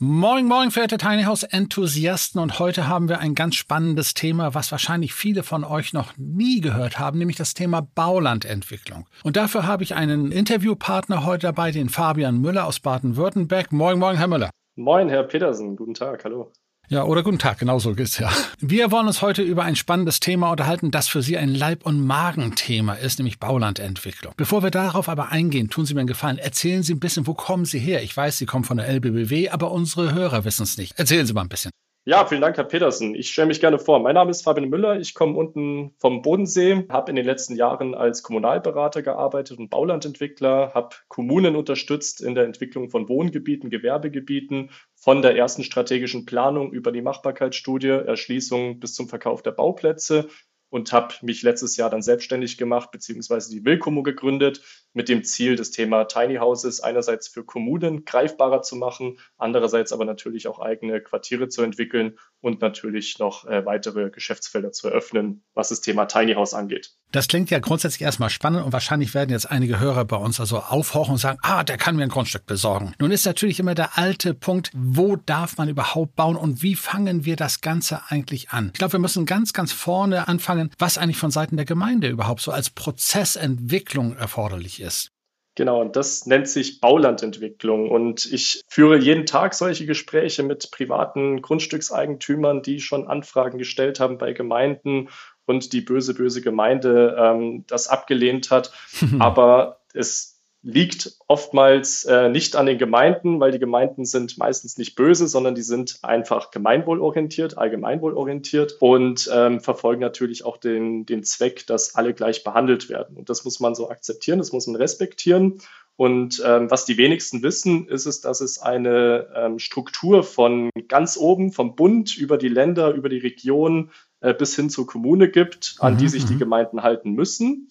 Moin, moin, verehrte Tiny House Enthusiasten. Und heute haben wir ein ganz spannendes Thema, was wahrscheinlich viele von euch noch nie gehört haben, nämlich das Thema Baulandentwicklung. Und dafür habe ich einen Interviewpartner heute dabei, den Fabian Müller aus Baden-Württemberg. Moin, moin, Herr Müller. Moin, Herr Petersen. Guten Tag. Hallo. Ja, oder guten Tag, genau so geht's ja. Wir wollen uns heute über ein spannendes Thema unterhalten, das für Sie ein Leib- und Magenthema ist, nämlich Baulandentwicklung. Bevor wir darauf aber eingehen, tun Sie mir einen Gefallen, erzählen Sie ein bisschen, wo kommen Sie her? Ich weiß, Sie kommen von der LBBW, aber unsere Hörer wissen es nicht. Erzählen Sie mal ein bisschen. Ja, vielen Dank, Herr Petersen. Ich stelle mich gerne vor. Mein Name ist Fabian Müller. Ich komme unten vom Bodensee, habe in den letzten Jahren als Kommunalberater gearbeitet und Baulandentwickler, habe Kommunen unterstützt in der Entwicklung von Wohngebieten, Gewerbegebieten, von der ersten strategischen Planung über die Machbarkeitsstudie, Erschließung bis zum Verkauf der Bauplätze und habe mich letztes Jahr dann selbstständig gemacht, beziehungsweise die Willkommo gegründet, mit dem Ziel, das Thema Tiny Houses einerseits für Kommunen greifbarer zu machen, andererseits aber natürlich auch eigene Quartiere zu entwickeln und natürlich noch äh, weitere Geschäftsfelder zu eröffnen, was das Thema Tiny House angeht. Das klingt ja grundsätzlich erstmal spannend und wahrscheinlich werden jetzt einige Hörer bei uns also aufhorchen und sagen, ah, der kann mir ein Grundstück besorgen. Nun ist natürlich immer der alte Punkt, wo darf man überhaupt bauen und wie fangen wir das Ganze eigentlich an? Ich glaube, wir müssen ganz, ganz vorne anfangen, was eigentlich von Seiten der Gemeinde überhaupt so als Prozessentwicklung erforderlich ist. Genau, und das nennt sich Baulandentwicklung. Und ich führe jeden Tag solche Gespräche mit privaten Grundstückseigentümern, die schon Anfragen gestellt haben bei Gemeinden und die böse, böse Gemeinde ähm, das abgelehnt hat. Aber es liegt oftmals äh, nicht an den Gemeinden, weil die Gemeinden sind meistens nicht böse, sondern die sind einfach gemeinwohlorientiert, allgemeinwohlorientiert und ähm, verfolgen natürlich auch den, den Zweck, dass alle gleich behandelt werden. Und das muss man so akzeptieren, das muss man respektieren. Und ähm, was die wenigsten wissen, ist es, dass es eine ähm, Struktur von ganz oben, vom Bund über die Länder, über die Region äh, bis hin zur Kommune gibt, an mhm, die sich die mhm. Gemeinden halten müssen.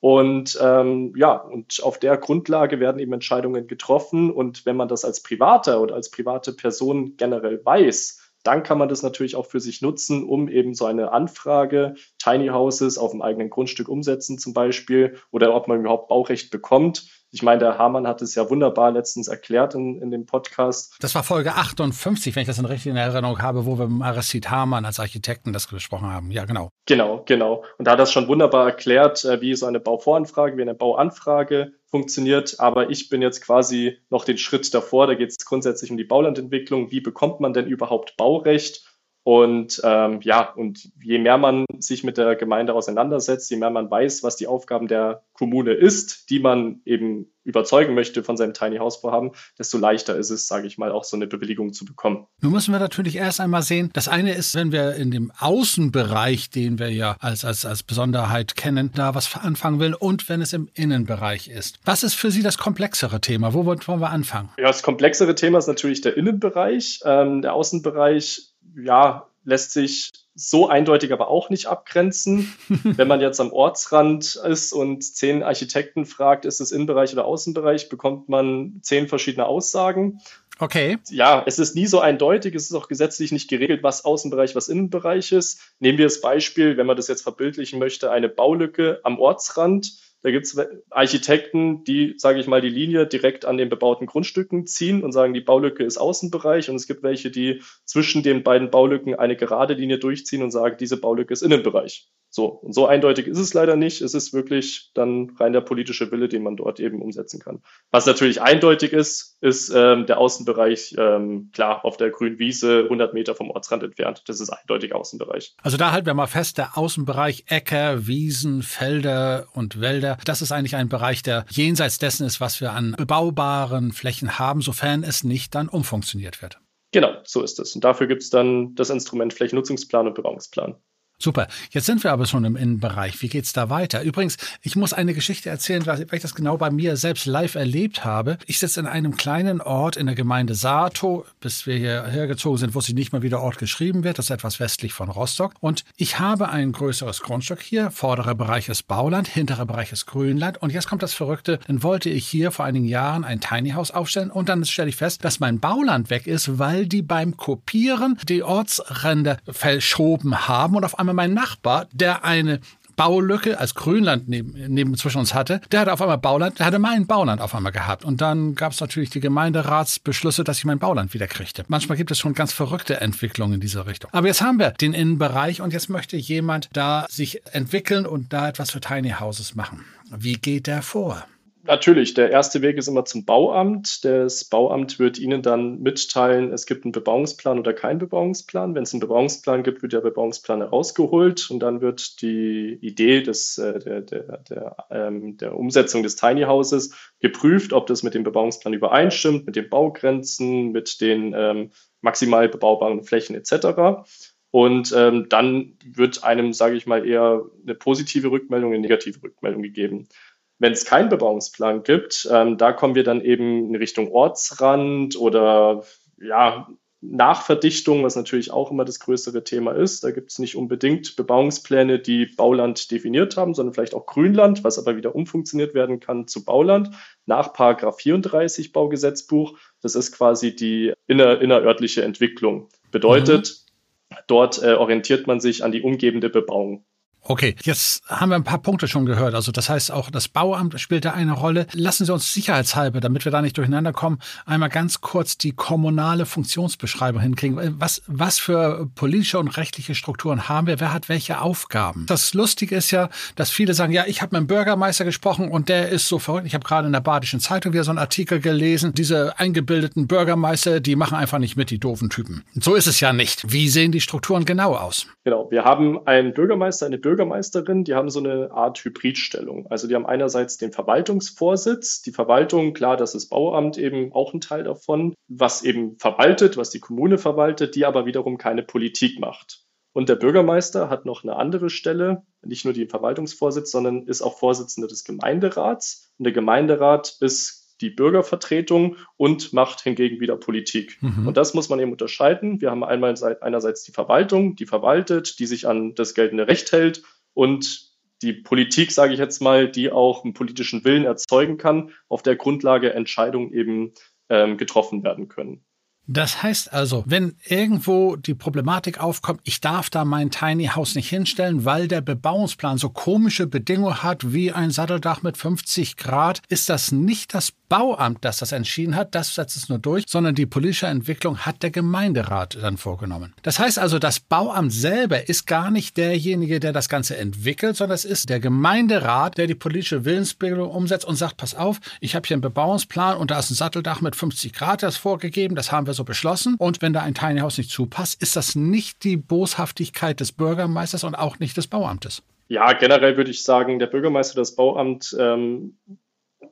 Und ähm, ja, und auf der Grundlage werden eben Entscheidungen getroffen. Und wenn man das als Privater oder als private Person generell weiß, dann kann man das natürlich auch für sich nutzen, um eben so eine Anfrage, Tiny Houses auf dem eigenen Grundstück umsetzen zum Beispiel, oder ob man überhaupt Baurecht bekommt. Ich meine, der Hamann hat es ja wunderbar letztens erklärt in, in dem Podcast. Das war Folge 58, wenn ich das in richtiger Erinnerung habe, wo wir mit Aristid Hamann als Architekten das gesprochen haben. Ja, genau. Genau, genau. Und da hat das schon wunderbar erklärt, äh, wie so eine Bauvoranfrage, wie eine Bauanfrage funktioniert. Aber ich bin jetzt quasi noch den Schritt davor. Da geht es grundsätzlich um die Baulandentwicklung. Wie bekommt man denn überhaupt Baurecht? Und ähm, ja, und je mehr man sich mit der Gemeinde auseinandersetzt, je mehr man weiß, was die Aufgaben der Kommune ist, die man eben überzeugen möchte von seinem Tiny House Vorhaben, desto leichter ist es, sage ich mal, auch so eine Bewilligung zu bekommen. Nun müssen wir natürlich erst einmal sehen, das eine ist, wenn wir in dem Außenbereich, den wir ja als, als, als Besonderheit kennen, da was anfangen will und wenn es im Innenbereich ist. Was ist für Sie das komplexere Thema? Wo wollen wir anfangen? Ja, das komplexere Thema ist natürlich der Innenbereich. Ähm, der Außenbereich ja, lässt sich so eindeutig aber auch nicht abgrenzen. Wenn man jetzt am Ortsrand ist und zehn Architekten fragt, ist es Innenbereich oder Außenbereich, bekommt man zehn verschiedene Aussagen. Okay. Ja, es ist nie so eindeutig. Es ist auch gesetzlich nicht geregelt, was Außenbereich, was Innenbereich ist. Nehmen wir das Beispiel, wenn man das jetzt verbildlichen möchte, eine Baulücke am Ortsrand da gibt es Architekten, die, sage ich mal, die Linie direkt an den bebauten Grundstücken ziehen und sagen, die Baulücke ist Außenbereich. Und es gibt welche, die zwischen den beiden Baulücken eine gerade Linie durchziehen und sagen, diese Baulücke ist Innenbereich. So, und so eindeutig ist es leider nicht. Es ist wirklich dann rein der politische Wille, den man dort eben umsetzen kann. Was natürlich eindeutig ist, ist ähm, der Außenbereich, ähm, klar, auf der grünen Wiese, 100 Meter vom Ortsrand entfernt. Das ist eindeutig Außenbereich. Also da halten wir mal fest, der Außenbereich Äcker, Wiesen, Felder und Wälder, das ist eigentlich ein Bereich, der jenseits dessen ist, was wir an bebaubaren Flächen haben, sofern es nicht dann umfunktioniert wird. Genau, so ist es. Und dafür gibt es dann das Instrument Flächennutzungsplan und Bebauungsplan. Super. Jetzt sind wir aber schon im Innenbereich. Wie geht's da weiter? Übrigens, ich muss eine Geschichte erzählen, weil ich das genau bei mir selbst live erlebt habe. Ich sitze in einem kleinen Ort in der Gemeinde Sato. Bis wir hierher gezogen sind, wusste ich nicht mal, wie der Ort geschrieben wird. Das ist etwas westlich von Rostock. Und ich habe ein größeres Grundstück hier. Vorderer Bereich ist Bauland, hinterer Bereich ist Grünland. Und jetzt kommt das Verrückte. Dann wollte ich hier vor einigen Jahren ein Tiny House aufstellen. Und dann stelle ich fest, dass mein Bauland weg ist, weil die beim Kopieren die Ortsränder verschoben haben und auf einmal mein Nachbar, der eine Baulücke als Grünland neben, neben zwischen uns hatte, der hatte auf einmal Bauland, der hatte mein Bauland auf einmal gehabt. Und dann gab es natürlich die Gemeinderatsbeschlüsse, dass ich mein Bauland wieder kriegte. Manchmal gibt es schon ganz verrückte Entwicklungen in dieser Richtung. Aber jetzt haben wir den Innenbereich und jetzt möchte jemand da sich entwickeln und da etwas für Tiny Houses machen. Wie geht der vor? Natürlich, der erste Weg ist immer zum Bauamt. Das Bauamt wird Ihnen dann mitteilen, es gibt einen Bebauungsplan oder keinen Bebauungsplan. Wenn es einen Bebauungsplan gibt, wird der Bebauungsplan herausgeholt und dann wird die Idee des, äh, der, der, der, ähm, der Umsetzung des Tiny Houses geprüft, ob das mit dem Bebauungsplan übereinstimmt, mit den Baugrenzen, mit den ähm, maximal bebaubaren Flächen etc. Und ähm, dann wird einem, sage ich mal, eher eine positive Rückmeldung, eine negative Rückmeldung gegeben. Wenn es keinen Bebauungsplan gibt, ähm, da kommen wir dann eben in Richtung Ortsrand oder ja, Nachverdichtung, was natürlich auch immer das größere Thema ist. Da gibt es nicht unbedingt Bebauungspläne, die Bauland definiert haben, sondern vielleicht auch Grünland, was aber wieder umfunktioniert werden kann zu Bauland nach Paragraph 34 Baugesetzbuch. Das ist quasi die inner, innerörtliche Entwicklung. Bedeutet, mhm. dort äh, orientiert man sich an die umgebende Bebauung. Okay, jetzt haben wir ein paar Punkte schon gehört. Also das heißt auch das Bauamt spielt da eine Rolle. Lassen Sie uns sicherheitshalber, damit wir da nicht durcheinander kommen, einmal ganz kurz die kommunale Funktionsbeschreibung hinkriegen. Was, was für politische und rechtliche Strukturen haben wir? Wer hat welche Aufgaben? Das Lustige ist ja, dass viele sagen, ja, ich habe mit dem Bürgermeister gesprochen und der ist so verrückt. Ich habe gerade in der Badischen Zeitung wieder so einen Artikel gelesen. Diese eingebildeten Bürgermeister, die machen einfach nicht mit, die doofen Typen. So ist es ja nicht. Wie sehen die Strukturen genau aus? Genau, wir haben einen Bürgermeister, eine Bürgermeisterin, Bürgermeisterin, die haben so eine Art Hybridstellung. Also die haben einerseits den Verwaltungsvorsitz, die Verwaltung, klar, das ist Bauamt eben auch ein Teil davon, was eben verwaltet, was die Kommune verwaltet, die aber wiederum keine Politik macht. Und der Bürgermeister hat noch eine andere Stelle, nicht nur den Verwaltungsvorsitz, sondern ist auch Vorsitzender des Gemeinderats. Und der Gemeinderat ist die Bürgervertretung und macht hingegen wieder Politik. Mhm. Und das muss man eben unterscheiden. Wir haben einmal einerseits die Verwaltung, die verwaltet, die sich an das geltende Recht hält und die Politik, sage ich jetzt mal, die auch einen politischen Willen erzeugen kann, auf der Grundlage Entscheidungen eben ähm, getroffen werden können. Das heißt also, wenn irgendwo die Problematik aufkommt, ich darf da mein Tiny House nicht hinstellen, weil der Bebauungsplan so komische Bedingungen hat wie ein Satteldach mit 50 Grad, ist das nicht das Bauamt, das das entschieden hat, das setzt es nur durch, sondern die politische Entwicklung hat der Gemeinderat dann vorgenommen. Das heißt also, das Bauamt selber ist gar nicht derjenige, der das Ganze entwickelt, sondern es ist der Gemeinderat, der die politische Willensbildung umsetzt und sagt, pass auf, ich habe hier einen Bebauungsplan und da ist ein Satteldach mit 50 Grad, das vorgegeben, das haben wir so beschlossen. Und wenn da ein Tiny House nicht zupasst, ist das nicht die Boshaftigkeit des Bürgermeisters und auch nicht des Bauamtes. Ja, generell würde ich sagen, der Bürgermeister, das Bauamt ähm,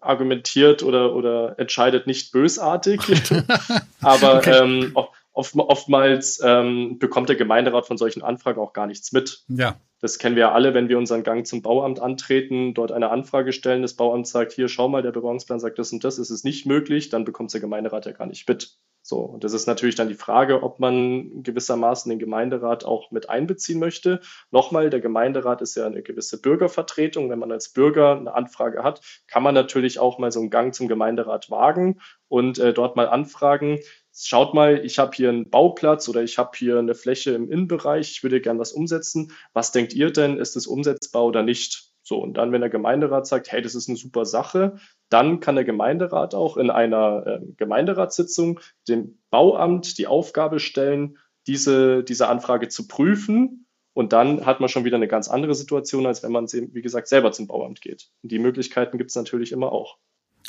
argumentiert oder, oder entscheidet nicht bösartig. Aber okay. ähm, oft, oftmals ähm, bekommt der Gemeinderat von solchen Anfragen auch gar nichts mit. Ja. Das kennen wir ja alle, wenn wir unseren Gang zum Bauamt antreten, dort eine Anfrage stellen, das Bauamt sagt, hier, schau mal, der Bebauungsplan sagt das und das, ist es nicht möglich, dann bekommt der Gemeinderat ja gar nicht mit. So, und das ist natürlich dann die Frage, ob man gewissermaßen den Gemeinderat auch mit einbeziehen möchte. Nochmal, der Gemeinderat ist ja eine gewisse Bürgervertretung. Wenn man als Bürger eine Anfrage hat, kann man natürlich auch mal so einen Gang zum Gemeinderat wagen und äh, dort mal anfragen. Schaut mal, ich habe hier einen Bauplatz oder ich habe hier eine Fläche im Innenbereich, ich würde gerne was umsetzen. Was denkt ihr denn? Ist es umsetzbar oder nicht? So, und dann, wenn der Gemeinderat sagt, hey, das ist eine super Sache, dann kann der Gemeinderat auch in einer äh, Gemeinderatssitzung dem Bauamt die Aufgabe stellen, diese, diese Anfrage zu prüfen. Und dann hat man schon wieder eine ganz andere Situation, als wenn man, wie gesagt, selber zum Bauamt geht. Die Möglichkeiten gibt es natürlich immer auch.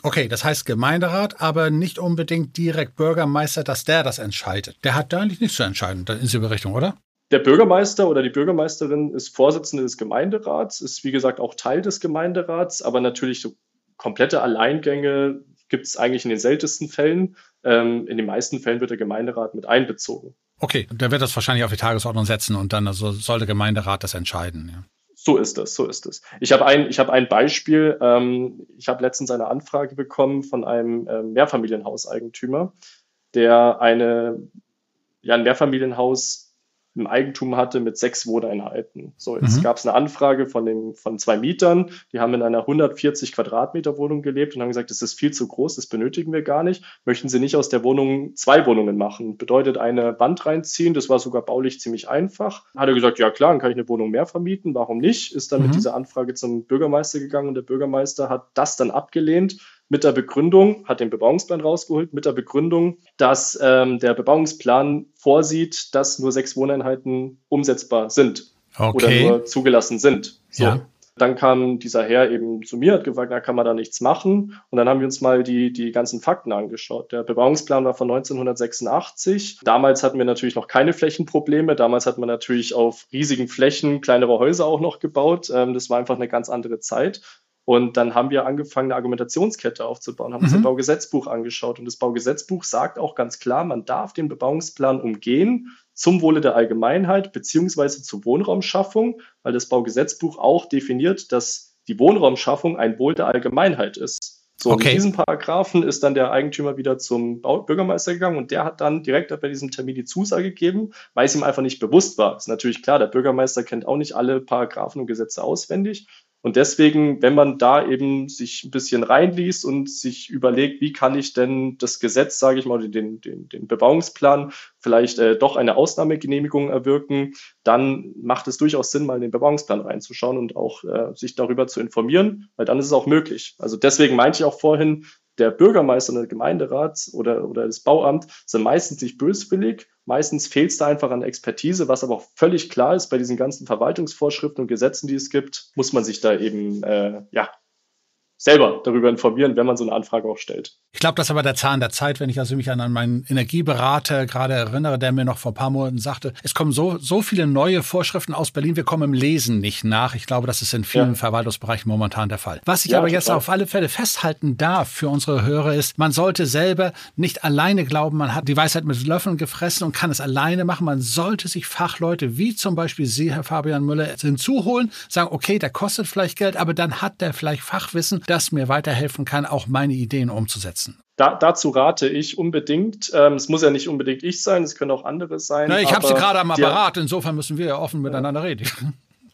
Okay, das heißt Gemeinderat, aber nicht unbedingt direkt Bürgermeister, dass der das entscheidet. Der hat da eigentlich nichts zu entscheiden in diese Richtung, oder? Der Bürgermeister oder die Bürgermeisterin ist Vorsitzende des Gemeinderats, ist wie gesagt auch Teil des Gemeinderats, aber natürlich so komplette Alleingänge gibt es eigentlich in den seltensten Fällen. Ähm, in den meisten Fällen wird der Gemeinderat mit einbezogen. Okay, der wird das wahrscheinlich auf die Tagesordnung setzen und dann also soll der Gemeinderat das entscheiden. Ja. So ist es, so ist es. Ich habe ein, ich habe ein Beispiel. Ähm, ich habe letztens eine Anfrage bekommen von einem äh, Mehrfamilienhauseigentümer, der eine, ja, ein Mehrfamilienhaus im Eigentum hatte mit sechs Wohneinheiten. So, jetzt mhm. gab es eine Anfrage von, dem, von zwei Mietern, die haben in einer 140 Quadratmeter Wohnung gelebt und haben gesagt, das ist viel zu groß, das benötigen wir gar nicht. Möchten Sie nicht aus der Wohnung zwei Wohnungen machen? Bedeutet eine Wand reinziehen, das war sogar baulich ziemlich einfach. Hat er gesagt, ja klar, dann kann ich eine Wohnung mehr vermieten, warum nicht? Ist dann mhm. mit dieser Anfrage zum Bürgermeister gegangen und der Bürgermeister hat das dann abgelehnt mit der Begründung, hat den Bebauungsplan rausgeholt, mit der Begründung, dass ähm, der Bebauungsplan vorsieht, dass nur sechs Wohneinheiten umsetzbar sind okay. oder nur zugelassen sind. So. Ja. Dann kam dieser Herr eben zu mir, hat gefragt, na, kann man da nichts machen? Und dann haben wir uns mal die, die ganzen Fakten angeschaut. Der Bebauungsplan war von 1986. Damals hatten wir natürlich noch keine Flächenprobleme. Damals hat man natürlich auf riesigen Flächen kleinere Häuser auch noch gebaut. Ähm, das war einfach eine ganz andere Zeit. Und dann haben wir angefangen, eine Argumentationskette aufzubauen, haben mhm. uns das Baugesetzbuch angeschaut. Und das Baugesetzbuch sagt auch ganz klar, man darf den Bebauungsplan umgehen zum Wohle der Allgemeinheit beziehungsweise zur Wohnraumschaffung, weil das Baugesetzbuch auch definiert, dass die Wohnraumschaffung ein Wohl der Allgemeinheit ist. So, okay. in diesem Paragraphen ist dann der Eigentümer wieder zum Bürgermeister gegangen und der hat dann direkt bei diesem Termin die Zusage gegeben, weil es ihm einfach nicht bewusst war. Ist natürlich klar, der Bürgermeister kennt auch nicht alle Paragraphen und Gesetze auswendig. Und deswegen, wenn man da eben sich ein bisschen reinliest und sich überlegt, wie kann ich denn das Gesetz, sage ich mal, den, den, den Bebauungsplan vielleicht äh, doch eine Ausnahmegenehmigung erwirken, dann macht es durchaus Sinn, mal in den Bebauungsplan reinzuschauen und auch äh, sich darüber zu informieren, weil dann ist es auch möglich. Also deswegen meinte ich auch vorhin, der Bürgermeister und der Gemeinderat oder, oder das Bauamt sind meistens nicht böswillig. Meistens fehlt es da einfach an Expertise, was aber auch völlig klar ist, bei diesen ganzen Verwaltungsvorschriften und Gesetzen, die es gibt, muss man sich da eben äh, ja, selber darüber informieren, wenn man so eine Anfrage auch stellt. Ich glaube, das ist aber der Zahn der Zeit, wenn ich also mich an meinen Energieberater gerade erinnere, der mir noch vor ein paar Monaten sagte, es kommen so, so viele neue Vorschriften aus Berlin, wir kommen im Lesen nicht nach. Ich glaube, das ist in vielen ja. Verwaltungsbereichen momentan der Fall. Was ich ja, aber jetzt auf alle Fälle festhalten darf für unsere Hörer ist, man sollte selber nicht alleine glauben, man hat die Weisheit mit Löffeln gefressen und kann es alleine machen. Man sollte sich Fachleute wie zum Beispiel Sie, Herr Fabian Müller, hinzuholen, sagen, okay, der kostet vielleicht Geld, aber dann hat der vielleicht Fachwissen, das mir weiterhelfen kann, auch meine Ideen umzusetzen. Da, dazu rate ich unbedingt. Ähm, es muss ja nicht unbedingt ich sein, es können auch andere sein. Na, ich habe sie gerade am Apparat, insofern müssen wir ja offen miteinander reden.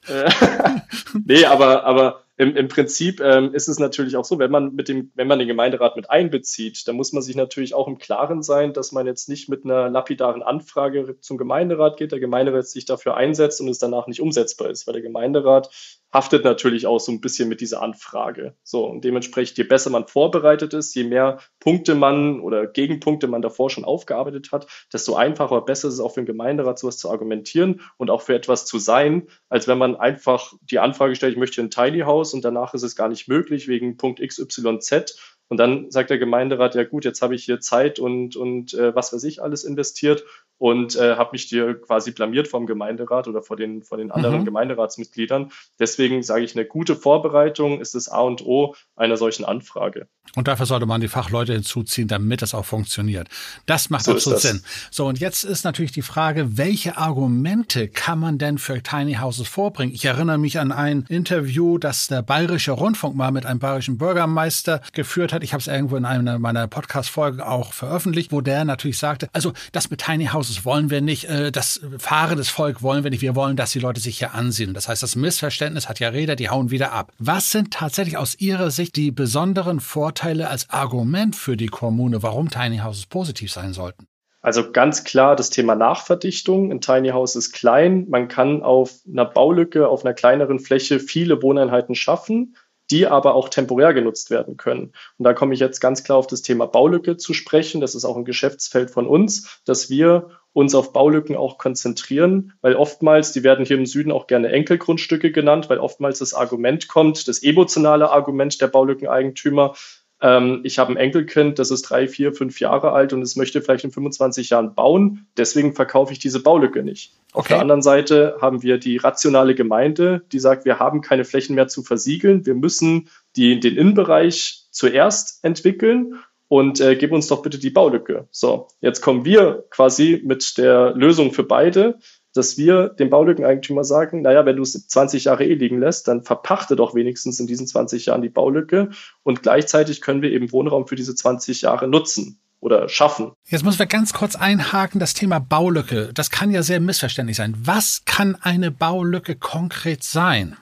nee, aber, aber im, im Prinzip ähm, ist es natürlich auch so, wenn man mit dem, wenn man den Gemeinderat mit einbezieht, dann muss man sich natürlich auch im Klaren sein, dass man jetzt nicht mit einer lapidaren Anfrage zum Gemeinderat geht, der Gemeinderat sich dafür einsetzt und es danach nicht umsetzbar ist, weil der Gemeinderat haftet natürlich auch so ein bisschen mit dieser Anfrage. So, und dementsprechend, je besser man vorbereitet ist, je mehr Punkte man oder Gegenpunkte man davor schon aufgearbeitet hat, desto einfacher, besser ist es auch für den Gemeinderat, sowas zu argumentieren und auch für etwas zu sein, als wenn man einfach die Anfrage stellt, ich möchte ein Tiny House und danach ist es gar nicht möglich wegen Punkt XYZ und dann sagt der Gemeinderat, ja gut, jetzt habe ich hier Zeit und, und äh, was weiß ich alles investiert und äh, habe mich dir quasi blamiert vom Gemeinderat oder vor den, vor den anderen mhm. Gemeinderatsmitgliedern. Deswegen sage ich, eine gute Vorbereitung ist das A und O einer solchen Anfrage. Und dafür sollte man die Fachleute hinzuziehen, damit das auch funktioniert. Das macht so absolut Sinn. So, und jetzt ist natürlich die Frage, welche Argumente kann man denn für Tiny Houses vorbringen? Ich erinnere mich an ein Interview, das der Bayerische Rundfunk mal mit einem bayerischen Bürgermeister geführt hat. Ich habe es irgendwo in einer meiner Podcast-Folgen auch veröffentlicht, wo der natürlich sagte, also das mit Tiny Houses wollen wir nicht, äh, das fahrendes Volk wollen wir nicht, wir wollen, dass die Leute sich hier ansiedeln. Das heißt, das Missverständnis hat ja Räder, die hauen wieder ab. Was sind tatsächlich aus Ihrer Sicht die besonderen Vorteile als Argument für die Kommune, warum Tiny Houses positiv sein sollten? Also ganz klar das Thema Nachverdichtung. Ein Tiny House ist klein. Man kann auf einer Baulücke, auf einer kleineren Fläche viele Wohneinheiten schaffen, die aber auch temporär genutzt werden können. Und da komme ich jetzt ganz klar auf das Thema Baulücke zu sprechen. Das ist auch ein Geschäftsfeld von uns, dass wir uns auf Baulücken auch konzentrieren, weil oftmals, die werden hier im Süden auch gerne Enkelgrundstücke genannt, weil oftmals das Argument kommt, das emotionale Argument der Baulückeneigentümer, ähm, ich habe ein Enkelkind, das ist drei, vier, fünf Jahre alt und es möchte vielleicht in 25 Jahren bauen. Deswegen verkaufe ich diese Baulücke nicht. Okay. Auf der anderen Seite haben wir die rationale Gemeinde, die sagt, wir haben keine Flächen mehr zu versiegeln. Wir müssen die, den Innenbereich zuerst entwickeln und äh, gib uns doch bitte die Baulücke. So, jetzt kommen wir quasi mit der Lösung für beide, dass wir dem Baulückeneigentümer sagen, naja, wenn du es 20 Jahre eh liegen lässt, dann verpachte doch wenigstens in diesen 20 Jahren die Baulücke und gleichzeitig können wir eben Wohnraum für diese 20 Jahre nutzen oder schaffen. Jetzt müssen wir ganz kurz einhaken, das Thema Baulücke. Das kann ja sehr missverständlich sein. Was kann eine Baulücke konkret sein?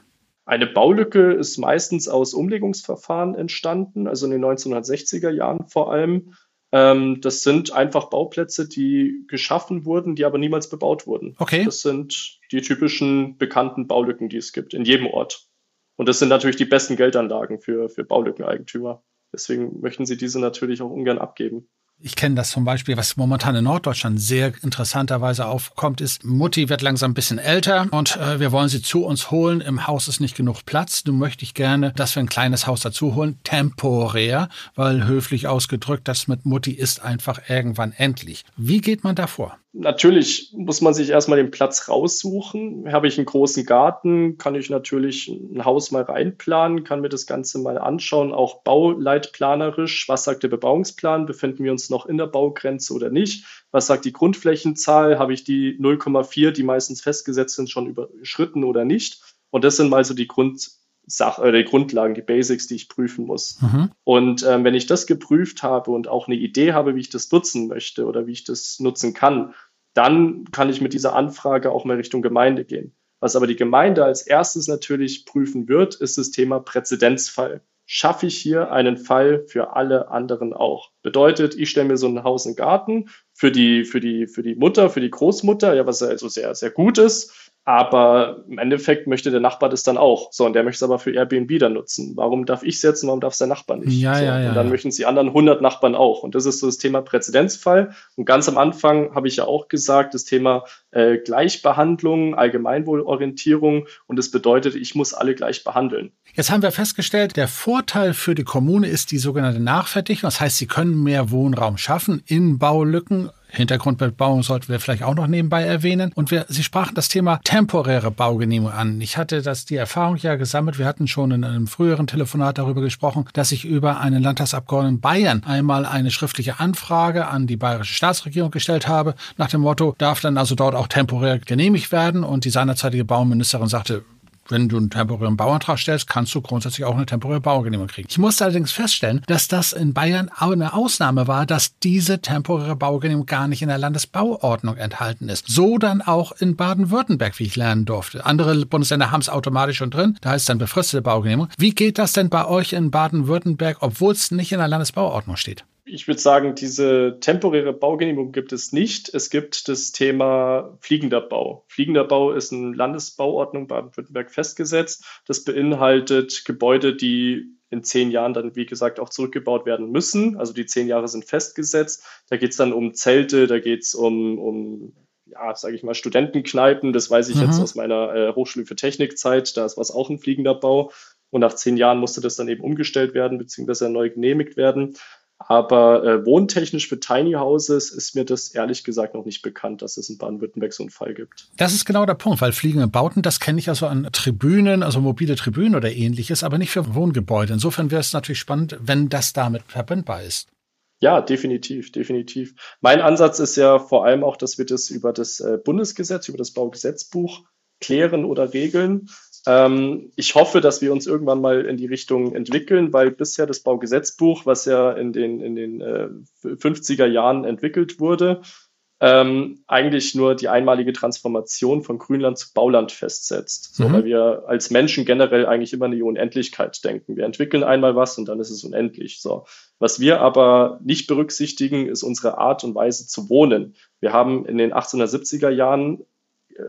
Eine Baulücke ist meistens aus Umlegungsverfahren entstanden, also in den 1960er Jahren vor allem. Ähm, das sind einfach Bauplätze, die geschaffen wurden, die aber niemals bebaut wurden. Okay. Das sind die typischen bekannten Baulücken, die es gibt, in jedem Ort. Und das sind natürlich die besten Geldanlagen für, für Baulückeneigentümer. Deswegen möchten sie diese natürlich auch ungern abgeben. Ich kenne das zum Beispiel, was momentan in Norddeutschland sehr interessanterweise aufkommt, ist, Mutti wird langsam ein bisschen älter und äh, wir wollen sie zu uns holen. Im Haus ist nicht genug Platz. Du möchte ich gerne, dass wir ein kleines Haus dazu holen, temporär, weil höflich ausgedrückt, das mit Mutti ist einfach irgendwann endlich. Wie geht man da vor? Natürlich muss man sich erstmal den Platz raussuchen. Habe ich einen großen Garten, kann ich natürlich ein Haus mal reinplanen, kann mir das Ganze mal anschauen, auch bauleitplanerisch. Was sagt der Bebauungsplan? Befinden wir uns noch in der Baugrenze oder nicht? Was sagt die Grundflächenzahl? Habe ich die 0,4, die meistens festgesetzt sind, schon überschritten oder nicht? Und das sind mal so die Grund, Sach äh, die Grundlagen, die Basics, die ich prüfen muss. Mhm. Und ähm, wenn ich das geprüft habe und auch eine Idee habe, wie ich das nutzen möchte oder wie ich das nutzen kann, dann kann ich mit dieser Anfrage auch mal Richtung Gemeinde gehen. Was aber die Gemeinde als erstes natürlich prüfen wird, ist das Thema Präzedenzfall. Schaffe ich hier einen Fall für alle anderen auch? Bedeutet, ich stelle mir so ein Haus und Garten für die, für die, für die Mutter, für die Großmutter, ja, was also sehr, sehr gut ist. Aber im Endeffekt möchte der Nachbar das dann auch. So, und der möchte es aber für Airbnb dann nutzen. Warum darf ich es jetzt und warum darf es der Nachbar nicht? Ja, so, ja, ja. Und dann möchten es die anderen 100 Nachbarn auch. Und das ist so das Thema Präzedenzfall. Und ganz am Anfang habe ich ja auch gesagt, das Thema äh, Gleichbehandlung, Allgemeinwohlorientierung. Und das bedeutet, ich muss alle gleich behandeln. Jetzt haben wir festgestellt, der Vorteil für die Kommune ist die sogenannte Nachverdichtung. Das heißt, sie können mehr Wohnraum schaffen in Baulücken Hintergrundbebauung sollten wir vielleicht auch noch nebenbei erwähnen. Und wir, Sie sprachen das Thema temporäre Baugenehmigung an. Ich hatte das die Erfahrung ja gesammelt. Wir hatten schon in einem früheren Telefonat darüber gesprochen, dass ich über einen Landtagsabgeordneten Bayern einmal eine schriftliche Anfrage an die bayerische Staatsregierung gestellt habe, nach dem Motto, darf dann also dort auch temporär genehmigt werden? Und die seinerzeitige Bauministerin sagte, wenn du einen temporären Bauantrag stellst, kannst du grundsätzlich auch eine temporäre Baugenehmigung kriegen. Ich musste allerdings feststellen, dass das in Bayern auch eine Ausnahme war, dass diese temporäre Baugenehmigung gar nicht in der Landesbauordnung enthalten ist. So dann auch in Baden-Württemberg, wie ich lernen durfte. Andere Bundesländer haben es automatisch schon drin, da heißt es dann befristete Baugenehmigung. Wie geht das denn bei euch in Baden-Württemberg, obwohl es nicht in der Landesbauordnung steht? Ich würde sagen, diese temporäre Baugenehmigung gibt es nicht. Es gibt das Thema fliegender Bau. Fliegender Bau ist in Landesbauordnung Baden-Württemberg festgesetzt. Das beinhaltet Gebäude, die in zehn Jahren dann, wie gesagt, auch zurückgebaut werden müssen. Also die zehn Jahre sind festgesetzt. Da geht es dann um Zelte, da geht es um, um ja, sage ich mal, Studentenkneipen. Das weiß ich mhm. jetzt aus meiner äh, Hochschule für Technikzeit. Da ist was auch ein fliegender Bau. Und nach zehn Jahren musste das dann eben umgestellt werden, beziehungsweise neu genehmigt werden. Aber äh, wohntechnisch für Tiny Houses ist mir das ehrlich gesagt noch nicht bekannt, dass es in Baden-Württemberg so einen Fall gibt. Das ist genau der Punkt, weil fliegende Bauten, das kenne ich also an Tribünen, also mobile Tribünen oder ähnliches, aber nicht für Wohngebäude. Insofern wäre es natürlich spannend, wenn das damit verbindbar ist. Ja, definitiv, definitiv. Mein Ansatz ist ja vor allem auch, dass wir das über das äh, Bundesgesetz, über das Baugesetzbuch klären oder regeln. Ähm, ich hoffe, dass wir uns irgendwann mal in die Richtung entwickeln, weil bisher das Baugesetzbuch, was ja in den, in den äh, 50er Jahren entwickelt wurde, ähm, eigentlich nur die einmalige Transformation von Grünland zu Bauland festsetzt. So, mhm. Weil wir als Menschen generell eigentlich immer an die Unendlichkeit denken. Wir entwickeln einmal was und dann ist es unendlich. So. Was wir aber nicht berücksichtigen, ist unsere Art und Weise zu wohnen. Wir haben in den 1870er Jahren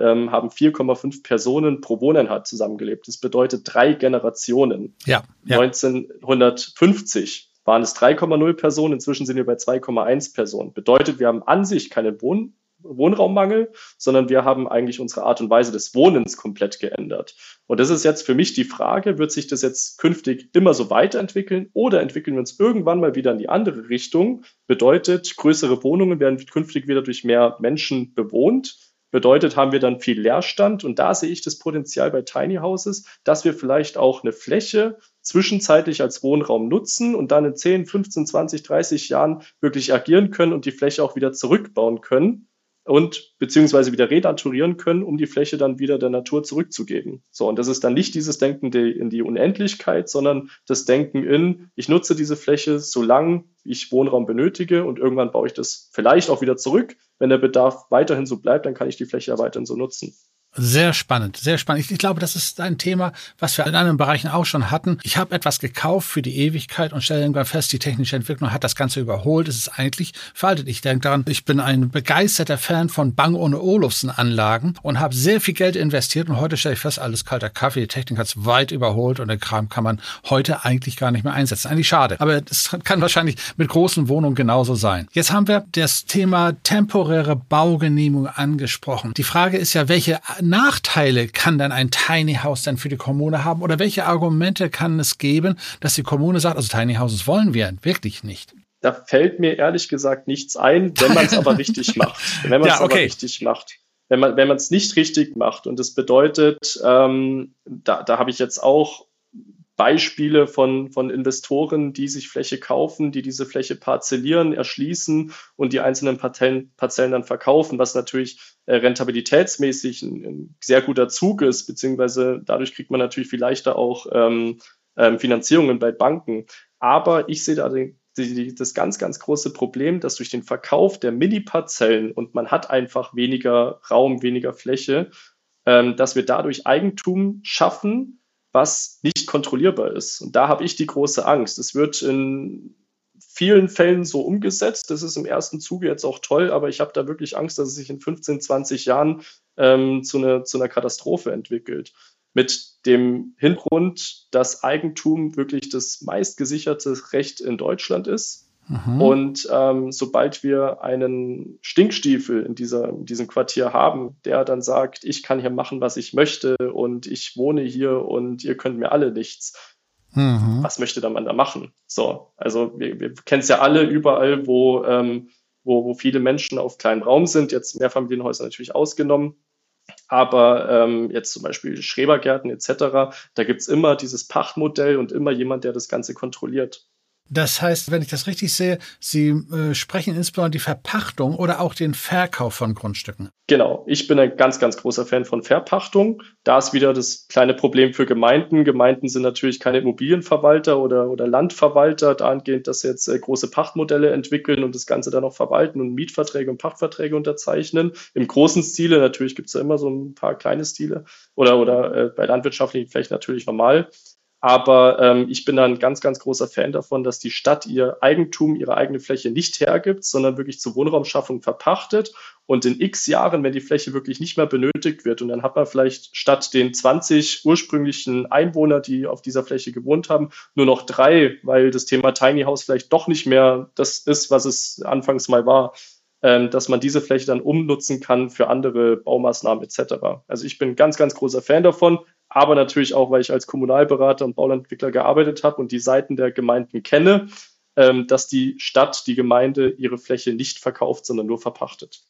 ähm, haben 4,5 Personen pro Wohneinheit zusammengelebt. Das bedeutet drei Generationen. Ja, ja. 1950 waren es 3,0 Personen, inzwischen sind wir bei 2,1 Personen. Bedeutet, wir haben an sich keinen Wohn Wohnraummangel, sondern wir haben eigentlich unsere Art und Weise des Wohnens komplett geändert. Und das ist jetzt für mich die Frage, wird sich das jetzt künftig immer so weiterentwickeln oder entwickeln wir uns irgendwann mal wieder in die andere Richtung? Bedeutet, größere Wohnungen werden künftig wieder durch mehr Menschen bewohnt Bedeutet, haben wir dann viel Leerstand und da sehe ich das Potenzial bei Tiny Houses, dass wir vielleicht auch eine Fläche zwischenzeitlich als Wohnraum nutzen und dann in 10, 15, 20, 30 Jahren wirklich agieren können und die Fläche auch wieder zurückbauen können und beziehungsweise wieder renaturieren können, um die Fläche dann wieder der Natur zurückzugeben. So, und das ist dann nicht dieses Denken in die Unendlichkeit, sondern das Denken in, ich nutze diese Fläche, solange ich Wohnraum benötige und irgendwann baue ich das vielleicht auch wieder zurück. Wenn der Bedarf weiterhin so bleibt, dann kann ich die Fläche ja weiterhin so nutzen. Sehr spannend, sehr spannend. Ich, ich, glaube, das ist ein Thema, was wir in anderen Bereichen auch schon hatten. Ich habe etwas gekauft für die Ewigkeit und stelle irgendwann fest, die technische Entwicklung hat das Ganze überholt. Es ist eigentlich veraltet. Ich denke daran, ich bin ein begeisterter Fan von Bang ohne Olufsen Anlagen und habe sehr viel Geld investiert und heute stelle ich fest, alles kalter Kaffee. Die Technik hat es weit überholt und den Kram kann man heute eigentlich gar nicht mehr einsetzen. Eigentlich schade. Aber es kann wahrscheinlich mit großen Wohnungen genauso sein. Jetzt haben wir das Thema temporäre Baugenehmigung angesprochen. Die Frage ist ja, welche Nachteile kann dann ein Tiny House dann für die Kommune haben oder welche Argumente kann es geben, dass die Kommune sagt, also Tiny Houses wollen wir wirklich nicht? Da fällt mir ehrlich gesagt nichts ein, wenn man es aber richtig macht. Wenn man es ja, okay. aber richtig macht. Wenn man wenn man es nicht richtig macht und das bedeutet, ähm, da, da habe ich jetzt auch Beispiele von, von Investoren, die sich Fläche kaufen, die diese Fläche parzellieren, erschließen und die einzelnen Parzellen, Parzellen dann verkaufen, was natürlich äh, rentabilitätsmäßig ein, ein, sehr guter Zug ist, beziehungsweise dadurch kriegt man natürlich viel leichter auch ähm, ähm, Finanzierungen bei Banken. Aber ich sehe da den, die, das ganz, ganz große Problem, dass durch den Verkauf der Mini-Parzellen und man hat einfach weniger Raum, weniger Fläche, ähm, dass wir dadurch Eigentum schaffen, was nicht kontrollierbar ist. Und da habe ich die große Angst. Es wird in vielen Fällen so umgesetzt. Das ist im ersten Zuge jetzt auch toll, aber ich habe da wirklich Angst, dass es sich in 15, 20 Jahren ähm, zu, eine, zu einer Katastrophe entwickelt. Mit dem Hintergrund, dass Eigentum wirklich das meistgesicherte Recht in Deutschland ist Mhm. Und ähm, sobald wir einen Stinkstiefel in, dieser, in diesem Quartier haben, der dann sagt, ich kann hier machen, was ich möchte und ich wohne hier und ihr könnt mir alle nichts, mhm. was möchte der Mann da machen? So, also wir, wir kennen es ja alle überall, wo, ähm, wo, wo viele Menschen auf kleinem Raum sind, jetzt Mehrfamilienhäuser natürlich ausgenommen. Aber ähm, jetzt zum Beispiel Schrebergärten etc., da gibt's immer dieses Pachtmodell und immer jemand, der das Ganze kontrolliert. Das heißt, wenn ich das richtig sehe, Sie äh, sprechen insbesondere die Verpachtung oder auch den Verkauf von Grundstücken. Genau, ich bin ein ganz, ganz großer Fan von Verpachtung. Da ist wieder das kleine Problem für Gemeinden. Gemeinden sind natürlich keine Immobilienverwalter oder, oder Landverwalter, dahingehend, dass sie jetzt äh, große Pachtmodelle entwickeln und das Ganze dann noch verwalten und Mietverträge und Pachtverträge unterzeichnen. Im großen Stile, natürlich gibt es ja immer so ein paar kleine Stile oder, oder äh, bei landwirtschaftlichen vielleicht natürlich normal. Aber ähm, ich bin da ein ganz, ganz großer Fan davon, dass die Stadt ihr Eigentum, ihre eigene Fläche nicht hergibt, sondern wirklich zur Wohnraumschaffung verpachtet. Und in x Jahren, wenn die Fläche wirklich nicht mehr benötigt wird, und dann hat man vielleicht statt den 20 ursprünglichen Einwohner, die auf dieser Fläche gewohnt haben, nur noch drei, weil das Thema Tiny House vielleicht doch nicht mehr das ist, was es anfangs mal war, ähm, dass man diese Fläche dann umnutzen kann für andere Baumaßnahmen etc. Also ich bin ganz, ganz großer Fan davon aber natürlich auch, weil ich als Kommunalberater und Baulandentwickler gearbeitet habe und die Seiten der Gemeinden kenne, ähm, dass die Stadt, die Gemeinde ihre Fläche nicht verkauft, sondern nur verpachtet.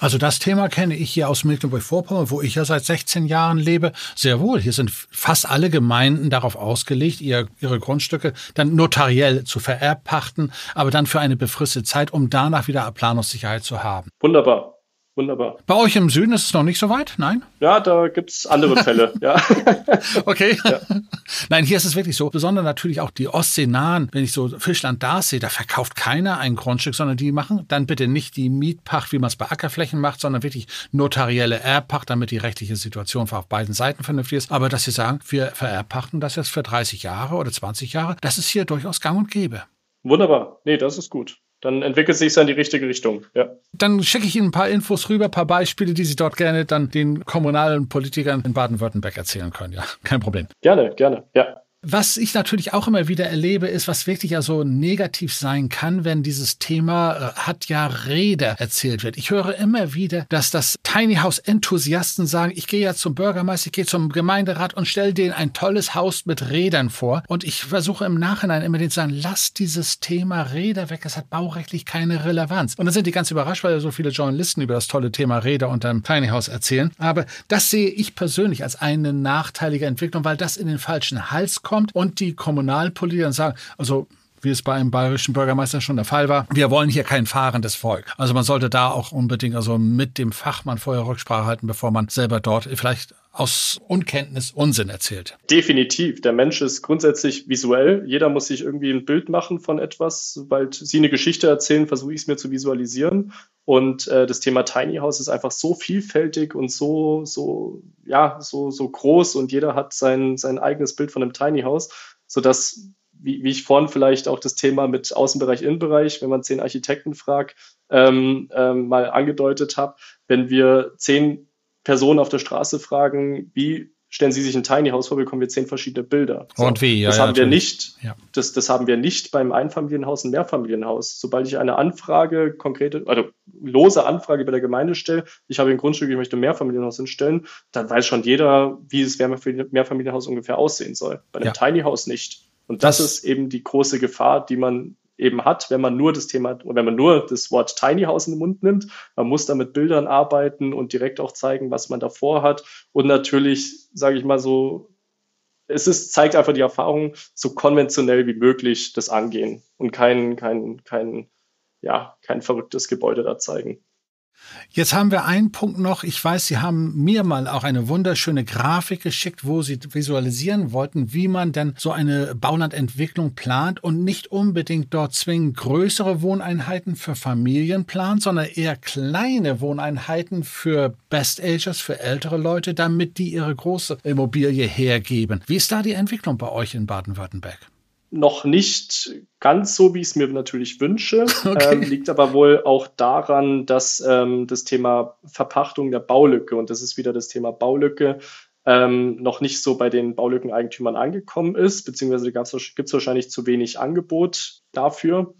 Also das Thema kenne ich hier aus Mecklenburg-Vorpommern, wo ich ja seit 16 Jahren lebe, sehr wohl. Hier sind fast alle Gemeinden darauf ausgelegt, ihr, ihre Grundstücke dann notariell zu vererbpachten, aber dann für eine befristete Zeit, um danach wieder Planungssicherheit zu haben. Wunderbar. Wunderbar. Bei euch im Süden ist es noch nicht so weit? Nein? Ja, da gibt es andere Fälle, ja. okay. Ja. Nein, hier ist es wirklich so. Besonders natürlich auch die Ostsee nahen, wenn ich so Fischland da sehe, da verkauft keiner ein Grundstück, sondern die machen dann bitte nicht die Mietpacht, wie man es bei Ackerflächen macht, sondern wirklich notarielle Erbpacht, damit die rechtliche Situation auf beiden Seiten vernünftig ist. Aber dass sie sagen, wir vererbpachten das jetzt für 30 Jahre oder 20 Jahre, das ist hier durchaus gang und gäbe. Wunderbar. Nee, das ist gut dann entwickelt sich es in die richtige Richtung. Ja. Dann schicke ich Ihnen ein paar Infos rüber, ein paar Beispiele, die Sie dort gerne dann den kommunalen Politikern in Baden-Württemberg erzählen können. Ja, kein Problem. Gerne, gerne, ja. Was ich natürlich auch immer wieder erlebe, ist, was wirklich ja so negativ sein kann, wenn dieses Thema äh, hat ja Rede erzählt wird. Ich höre immer wieder, dass das Tiny House Enthusiasten sagen, ich gehe ja zum Bürgermeister, ich gehe zum Gemeinderat und stelle denen ein tolles Haus mit Rädern vor. Und ich versuche im Nachhinein immer denen zu sagen, lass dieses Thema Räder weg, es hat baurechtlich keine Relevanz. Und dann sind die ganz überrascht, weil ja so viele Journalisten über das tolle Thema Räder unter dem Tiny House erzählen. Aber das sehe ich persönlich als eine nachteilige Entwicklung, weil das in den falschen Hals kommt kommt und die Kommunalpolitiker sagen, also wie es bei einem bayerischen Bürgermeister schon der Fall war. Wir wollen hier kein fahrendes Volk. Also man sollte da auch unbedingt also mit dem Fachmann vorher Rücksprache halten, bevor man selber dort vielleicht aus Unkenntnis Unsinn erzählt. Definitiv. Der Mensch ist grundsätzlich visuell. Jeder muss sich irgendwie ein Bild machen von etwas. Sobald Sie eine Geschichte erzählen, versuche ich es mir zu visualisieren. Und äh, das Thema Tiny House ist einfach so vielfältig und so, so, ja, so, so groß und jeder hat sein, sein eigenes Bild von einem Tiny House, sodass, wie, wie ich vorhin vielleicht auch das Thema mit Außenbereich, Innenbereich, wenn man zehn Architekten fragt, ähm, ähm, mal angedeutet habe, wenn wir zehn Personen auf der Straße fragen, wie stellen Sie sich ein Tiny House vor, bekommen wir zehn verschiedene Bilder. So, und wie, ja. Das ja, haben natürlich. wir nicht. Ja. Das, das haben wir nicht beim Einfamilienhaus und Mehrfamilienhaus. Sobald ich eine Anfrage, konkrete, also lose Anfrage bei der Gemeinde stelle, ich habe ein Grundstück, ich möchte ein Mehrfamilienhaus hinstellen, dann weiß schon jeder, wie das Mehrfamilienhaus ungefähr aussehen soll. Bei einem ja. Tiny House nicht. Und das, das ist eben die große Gefahr, die man eben hat, wenn man nur das Thema, wenn man nur das Wort Tiny House in den Mund nimmt. Man muss da mit Bildern arbeiten und direkt auch zeigen, was man davor hat. Und natürlich, sage ich mal so, es ist, zeigt einfach die Erfahrung, so konventionell wie möglich das angehen und kein, kein, kein, ja, kein verrücktes Gebäude da zeigen. Jetzt haben wir einen Punkt noch. Ich weiß, Sie haben mir mal auch eine wunderschöne Grafik geschickt, wo Sie visualisieren wollten, wie man denn so eine Baulandentwicklung plant und nicht unbedingt dort zwingend größere Wohneinheiten für Familien plant, sondern eher kleine Wohneinheiten für Best Agers, für ältere Leute, damit die ihre große Immobilie hergeben. Wie ist da die Entwicklung bei euch in Baden-Württemberg? Noch nicht ganz so, wie ich es mir natürlich wünsche. Okay. Ähm, liegt aber wohl auch daran, dass ähm, das Thema Verpachtung der Baulücke, und das ist wieder das Thema Baulücke, ähm, noch nicht so bei den Baulückeneigentümern angekommen ist, beziehungsweise gibt es wahrscheinlich zu wenig Angebot dafür.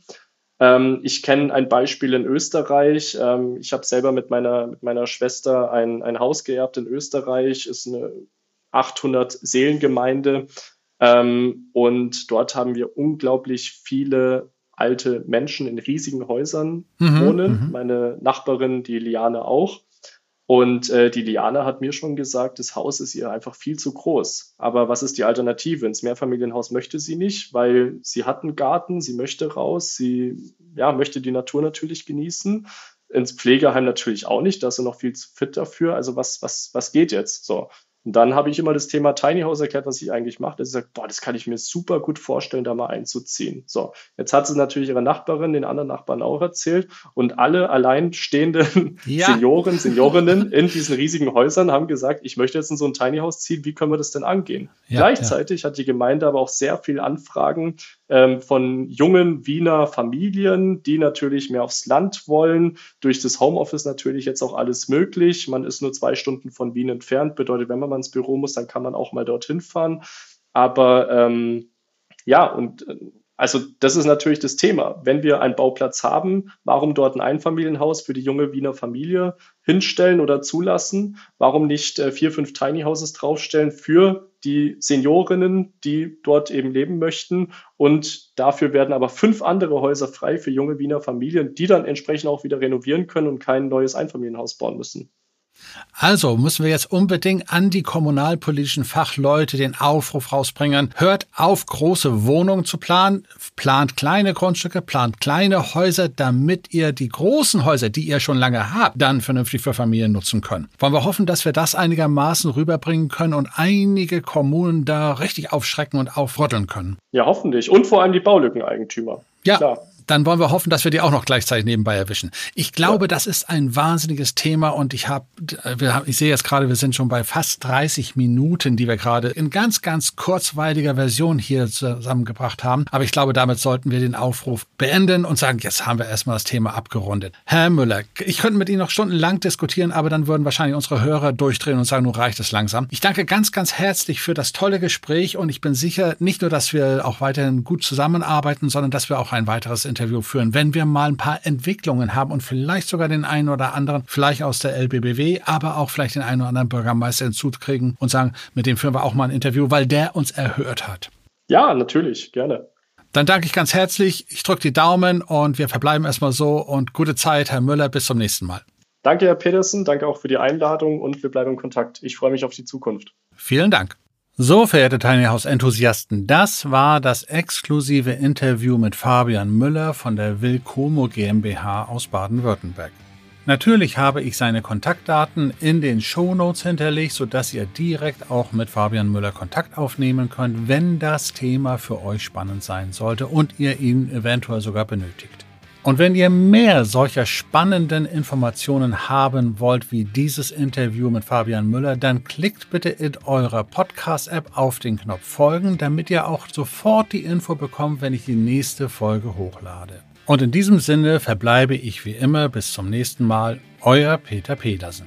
Ähm, ich kenne ein Beispiel in Österreich. Ähm, ich habe selber mit meiner, mit meiner Schwester ein, ein Haus geerbt in Österreich, ist eine 800 Seelengemeinde ähm, und dort haben wir unglaublich viele alte Menschen in riesigen Häusern mhm, wohnen. Mhm. Meine Nachbarin, die Liane auch. Und äh, die Liane hat mir schon gesagt, das Haus ist ihr einfach viel zu groß. Aber was ist die Alternative? Ins Mehrfamilienhaus möchte sie nicht, weil sie hat einen Garten, sie möchte raus, sie ja, möchte die Natur natürlich genießen. Ins Pflegeheim natürlich auch nicht, da ist sie noch viel zu fit dafür. Also was, was, was geht jetzt? So. Und dann habe ich immer das Thema Tiny House erklärt, was ich eigentlich mache. Dass ich sage, boah, das kann ich mir super gut vorstellen, da mal einzuziehen. So, jetzt hat sie natürlich ihre Nachbarin, den anderen Nachbarn auch erzählt. Und alle alleinstehenden ja. Senioren, Seniorinnen in diesen riesigen Häusern haben gesagt, ich möchte jetzt in so ein Tiny House ziehen, wie können wir das denn angehen? Ja, Gleichzeitig ja. hat die Gemeinde aber auch sehr viel Anfragen ähm, von jungen Wiener Familien, die natürlich mehr aufs Land wollen. Durch das Homeoffice natürlich jetzt auch alles möglich. Man ist nur zwei Stunden von Wien entfernt. Bedeutet, wenn man mal ins Büro muss, dann kann man auch mal dorthin fahren. Aber ähm, ja, und äh, also das ist natürlich das Thema. Wenn wir einen Bauplatz haben, warum dort ein Einfamilienhaus für die junge Wiener Familie hinstellen oder zulassen? Warum nicht äh, vier, fünf Tiny Houses draufstellen für die Seniorinnen, die dort eben leben möchten? Und dafür werden aber fünf andere Häuser frei für junge Wiener Familien, die dann entsprechend auch wieder renovieren können und kein neues Einfamilienhaus bauen müssen. Also müssen wir jetzt unbedingt an die kommunalpolitischen Fachleute den Aufruf rausbringen. Hört auf, große Wohnungen zu planen, plant kleine Grundstücke, plant kleine Häuser, damit ihr die großen Häuser, die ihr schon lange habt, dann vernünftig für Familien nutzen könnt. Wollen wir hoffen, dass wir das einigermaßen rüberbringen können und einige Kommunen da richtig aufschrecken und aufrütteln können. Ja, hoffentlich. Und vor allem die Baulückeneigentümer. Ja. Klar dann wollen wir hoffen, dass wir die auch noch gleichzeitig nebenbei erwischen. Ich glaube, ja. das ist ein wahnsinniges Thema und ich habe, ich sehe jetzt gerade, wir sind schon bei fast 30 Minuten, die wir gerade in ganz, ganz kurzweiliger Version hier zusammengebracht haben. Aber ich glaube, damit sollten wir den Aufruf beenden und sagen, jetzt haben wir erstmal das Thema abgerundet. Herr Müller, ich könnte mit Ihnen noch stundenlang diskutieren, aber dann würden wahrscheinlich unsere Hörer durchdrehen und sagen, nun reicht es langsam. Ich danke ganz, ganz herzlich für das tolle Gespräch und ich bin sicher, nicht nur, dass wir auch weiterhin gut zusammenarbeiten, sondern dass wir auch ein weiteres Interview führen, wenn wir mal ein paar Entwicklungen haben und vielleicht sogar den einen oder anderen, vielleicht aus der LBBW, aber auch vielleicht den einen oder anderen Bürgermeister hinzukriegen und sagen, mit dem führen wir auch mal ein Interview, weil der uns erhört hat. Ja, natürlich, gerne. Dann danke ich ganz herzlich. Ich drücke die Daumen und wir verbleiben erstmal so und gute Zeit, Herr Müller. Bis zum nächsten Mal. Danke, Herr Petersen. Danke auch für die Einladung und wir bleiben in Kontakt. Ich freue mich auf die Zukunft. Vielen Dank. So, verehrte Tiny House Enthusiasten, das war das exklusive Interview mit Fabian Müller von der Wilkomo GmbH aus Baden-Württemberg. Natürlich habe ich seine Kontaktdaten in den Shownotes hinterlegt, sodass ihr direkt auch mit Fabian Müller Kontakt aufnehmen könnt, wenn das Thema für euch spannend sein sollte und ihr ihn eventuell sogar benötigt. Und wenn ihr mehr solcher spannenden Informationen haben wollt wie dieses Interview mit Fabian Müller, dann klickt bitte in eurer Podcast-App auf den Knopf Folgen, damit ihr auch sofort die Info bekommt, wenn ich die nächste Folge hochlade. Und in diesem Sinne verbleibe ich wie immer bis zum nächsten Mal, euer Peter Pedersen.